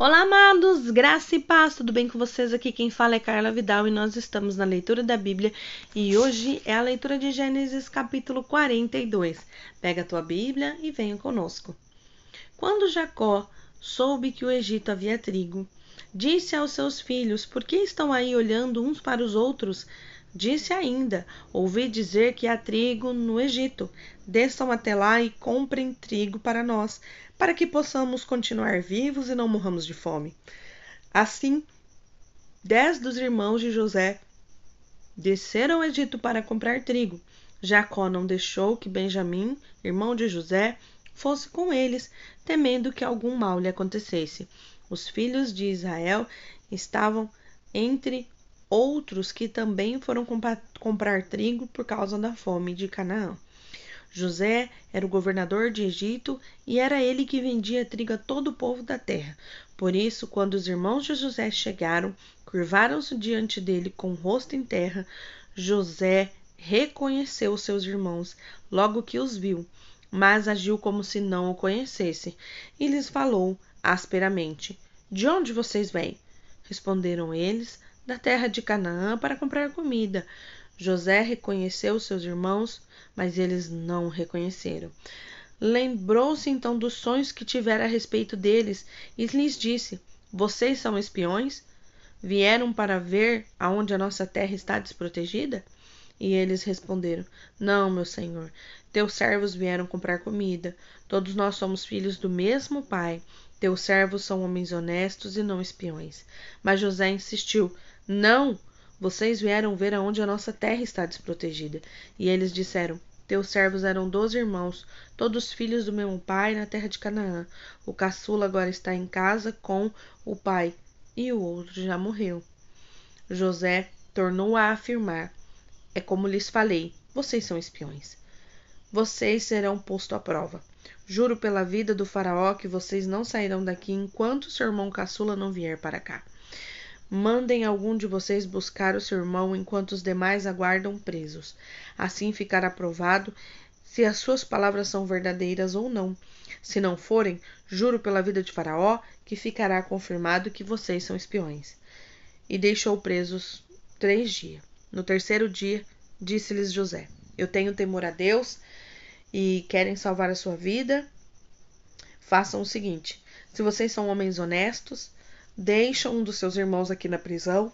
Olá, amados, graça e paz, tudo bem com vocês? Aqui quem fala é Carla Vidal e nós estamos na leitura da Bíblia e hoje é a leitura de Gênesis capítulo 42. Pega a tua Bíblia e venha conosco. Quando Jacó soube que o Egito havia trigo, disse aos seus filhos: Por que estão aí olhando uns para os outros? Disse ainda: Ouvi dizer que há trigo no Egito. Desçam até lá e comprem trigo para nós, para que possamos continuar vivos e não morramos de fome. Assim, dez dos irmãos de José desceram ao Egito para comprar trigo. Jacó não deixou que Benjamim, irmão de José, fosse com eles, temendo que algum mal lhe acontecesse. Os filhos de Israel estavam entre outros que também foram comprar trigo por causa da fome de Canaã. José era o governador de Egito e era ele que vendia trigo a todo o povo da terra. Por isso, quando os irmãos de José chegaram, curvaram-se diante dele com o rosto em terra. José reconheceu seus irmãos logo que os viu, mas agiu como se não o conhecesse e lhes falou asperamente: De onde vocês vêm? Responderam eles: Da terra de Canaã para comprar comida. José reconheceu seus irmãos, mas eles não o reconheceram. Lembrou-se então dos sonhos que tivera a respeito deles e lhes disse: Vocês são espiões? Vieram para ver aonde a nossa terra está desprotegida? E eles responderam: Não, meu senhor. Teus servos vieram comprar comida. Todos nós somos filhos do mesmo pai. Teus servos são homens honestos e não espiões. Mas José insistiu: Não! Vocês vieram ver aonde a nossa terra está desprotegida. E eles disseram: Teus servos eram doze irmãos, todos filhos do mesmo pai na terra de Canaã. O caçula agora está em casa com o pai, e o outro já morreu. José tornou a afirmar: É como lhes falei, vocês são espiões. Vocês serão posto à prova. Juro pela vida do faraó que vocês não sairão daqui enquanto seu irmão caçula não vier para cá. Mandem algum de vocês buscar o seu irmão enquanto os demais aguardam presos. Assim ficará provado se as suas palavras são verdadeiras ou não. Se não forem, juro pela vida de Faraó que ficará confirmado que vocês são espiões. E deixou presos três dias. No terceiro dia, disse-lhes José: Eu tenho temor a Deus e querem salvar a sua vida. Façam o seguinte: se vocês são homens honestos, deixa um dos seus irmãos aqui na prisão,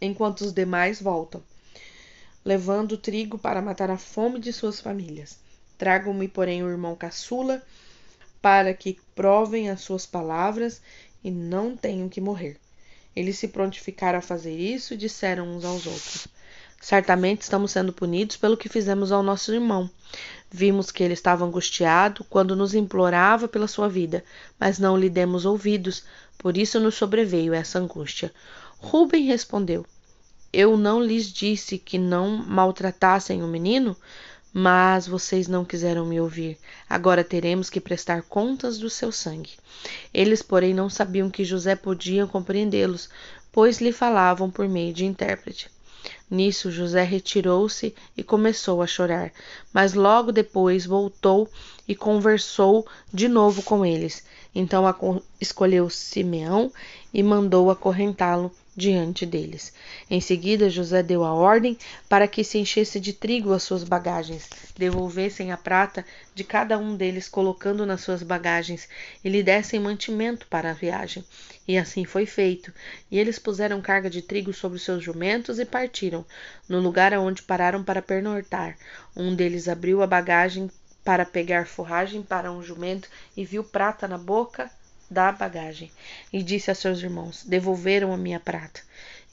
enquanto os demais voltam, levando trigo para matar a fome de suas famílias. Tragam-me, porém, o irmão caçula, para que provem as suas palavras e não tenham que morrer. Eles se prontificaram a fazer isso e disseram uns aos outros: Certamente estamos sendo punidos pelo que fizemos ao nosso irmão. Vimos que ele estava angustiado quando nos implorava pela sua vida, mas não lhe demos ouvidos, por isso nos sobreveio essa angústia. Rubem respondeu: Eu não lhes disse que não maltratassem o menino? Mas vocês não quiseram me ouvir. Agora teremos que prestar contas do seu sangue. Eles, porém, não sabiam que José podia compreendê-los, pois lhe falavam por meio de intérprete. Nisso José retirou-se e começou a chorar, mas logo depois voltou e conversou de novo com eles. Então escolheu Simeão e mandou acorrentá-lo diante deles. Em seguida, José deu a ordem para que se enchesse de trigo as suas bagagens, devolvessem a prata de cada um deles, colocando nas suas bagagens, e lhe dessem mantimento para a viagem. E assim foi feito. E eles puseram carga de trigo sobre os seus jumentos e partiram, no lugar aonde pararam para pernortar. Um deles abriu a bagagem para pegar forragem para um jumento e viu prata na boca da bagagem e disse a seus irmãos: Devolveram a minha prata.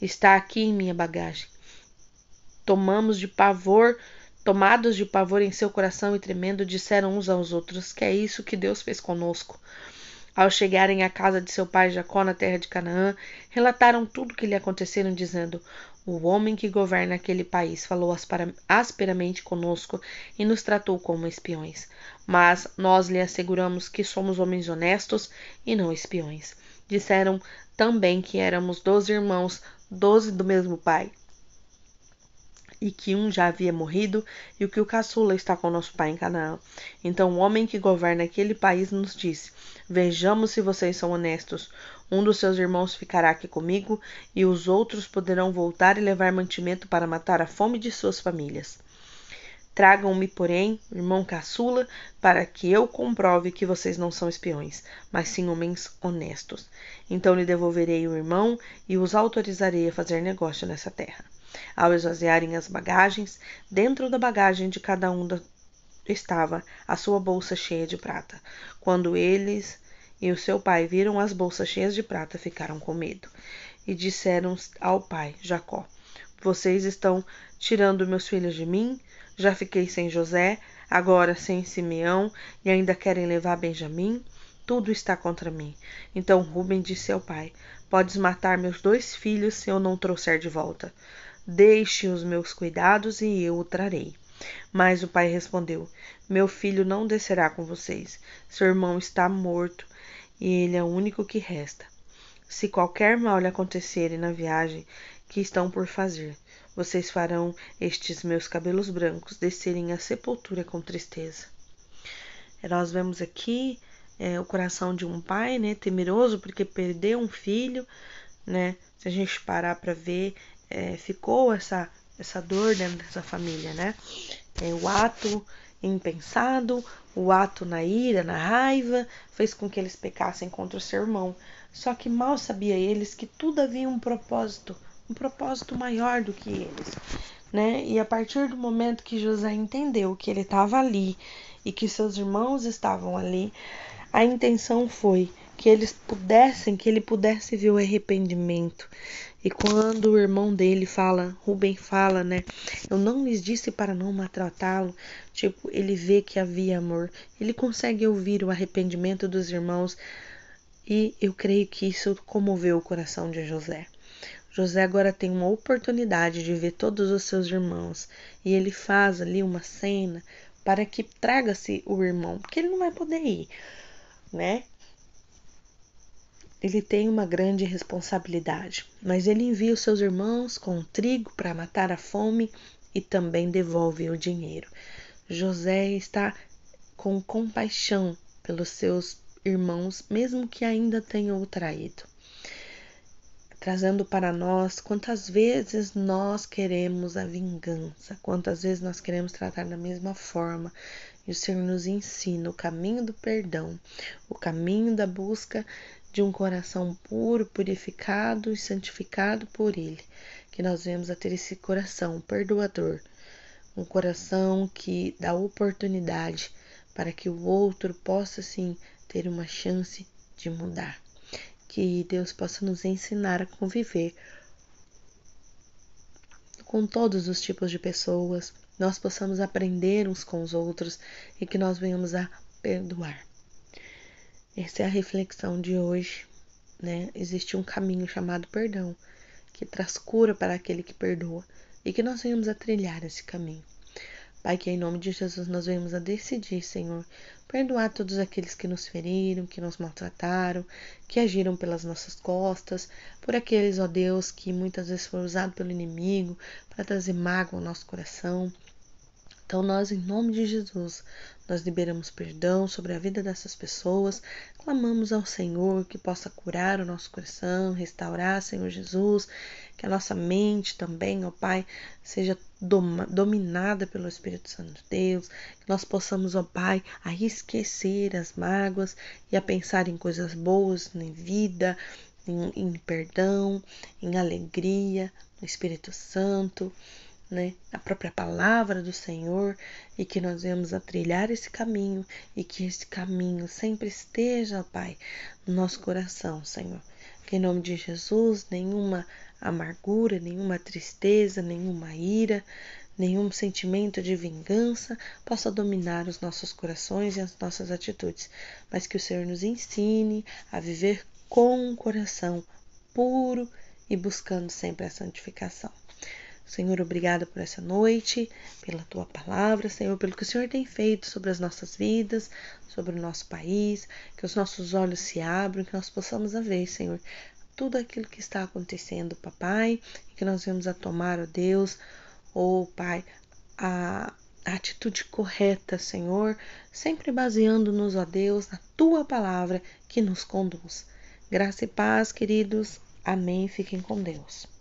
Está aqui em minha bagagem. Tomamos de pavor, tomados de pavor em seu coração e tremendo, disseram uns aos outros: Que é isso que Deus fez conosco? Ao chegarem à casa de seu pai Jacó na terra de Canaã, relataram tudo o que lhe aconteceram, dizendo: O homem que governa aquele país falou asperamente conosco e nos tratou como espiões. Mas nós lhe asseguramos que somos homens honestos e não espiões. Disseram também que éramos doze irmãos, doze do mesmo pai. e que um já havia morrido, e o que o caçula está com nosso pai em Canaã. Então o homem que governa aquele país nos disse: Vejamos se vocês são honestos. Um dos seus irmãos ficará aqui comigo, e os outros poderão voltar e levar mantimento para matar a fome de suas famílias. Tragam-me, porém, irmão caçula, para que eu comprove que vocês não são espiões, mas sim homens honestos. Então lhe devolverei o irmão e os autorizarei a fazer negócio nessa terra. Ao esvaziarem as bagagens, dentro da bagagem de cada um estava a sua bolsa cheia de prata. Quando eles e o seu pai viram as bolsas cheias de prata, ficaram com medo. E disseram ao pai, Jacó: Vocês estão tirando meus filhos de mim? Já fiquei sem José, agora sem Simeão, e ainda querem levar Benjamim? Tudo está contra mim. Então Ruben disse ao pai: Podes matar meus dois filhos se eu não trouxer de volta. Deixe os meus cuidados e eu o trarei. Mas o pai respondeu: Meu filho não descerá com vocês. Seu irmão está morto e ele é o único que resta. Se qualquer mal lhe acontecer na viagem que estão por fazer, vocês farão estes meus cabelos brancos descerem à sepultura com tristeza. Nós vemos aqui é, o coração de um pai, né, temeroso porque perdeu um filho, né? Se a gente parar para ver, é, ficou essa, essa dor dentro dessa família, né? É, o ato impensado, o ato na ira, na raiva, fez com que eles pecassem contra o seu irmão. Só que mal sabia eles que tudo havia um propósito, um propósito maior do que eles, né? E a partir do momento que José entendeu que ele estava ali e que seus irmãos estavam ali, a intenção foi que eles pudessem, que ele pudesse ver o arrependimento, e quando o irmão dele fala, Rubem fala, né? Eu não lhes disse para não maltratá-lo. Tipo, ele vê que havia amor. Ele consegue ouvir o arrependimento dos irmãos. E eu creio que isso comoveu o coração de José. José agora tem uma oportunidade de ver todos os seus irmãos. E ele faz ali uma cena para que traga-se o irmão, porque ele não vai poder ir, né? Ele tem uma grande responsabilidade, mas ele envia os seus irmãos com trigo para matar a fome e também devolve o dinheiro. José está com compaixão pelos seus irmãos, mesmo que ainda tenham o traído. Trazendo para nós quantas vezes nós queremos a vingança, quantas vezes nós queremos tratar da mesma forma, e o Senhor nos ensina o caminho do perdão, o caminho da busca de um coração puro, purificado e santificado por Ele, que nós vemos a ter esse coração perdoador, um coração que dá oportunidade para que o outro possa sim ter uma chance de mudar. Que Deus possa nos ensinar a conviver com todos os tipos de pessoas, nós possamos aprender uns com os outros e que nós venhamos a perdoar. Essa é a reflexão de hoje, né? Existe um caminho chamado perdão, que traz cura para aquele que perdoa e que nós venhamos a trilhar esse caminho. Pai, que em nome de Jesus nós venhamos a decidir, Senhor, perdoar todos aqueles que nos feriram, que nos maltrataram, que agiram pelas nossas costas, por aqueles, ó Deus, que muitas vezes foram usados pelo inimigo para trazer mágoa ao nosso coração. Então, nós, em nome de Jesus, nós liberamos perdão sobre a vida dessas pessoas, clamamos ao Senhor que possa curar o nosso coração, restaurar, Senhor Jesus, que a nossa mente também, ó Pai, seja dominada pelo Espírito Santo de Deus, que nós possamos, ó Pai, a esquecer as mágoas e a pensar em coisas boas, em vida, em, em perdão, em alegria, no Espírito Santo né, a própria palavra do Senhor e que nós venhamos a trilhar esse caminho e que esse caminho sempre esteja, Pai, no nosso coração, Senhor. Que em nome de Jesus, nenhuma amargura, nenhuma tristeza, nenhuma ira, nenhum sentimento de vingança possa dominar os nossos corações e as nossas atitudes, mas que o Senhor nos ensine a viver com um coração puro e buscando sempre a santificação. Senhor, obrigada por essa noite, pela tua palavra, Senhor, pelo que o Senhor tem feito sobre as nossas vidas, sobre o nosso país, que os nossos olhos se abram, que nós possamos ver, Senhor, tudo aquilo que está acontecendo, papai, e que nós venhamos a tomar, ó Deus, oh Pai, a, a atitude correta, Senhor, sempre baseando-nos, ó Deus, na tua palavra que nos conduz. Graça e paz, queridos. Amém. Fiquem com Deus.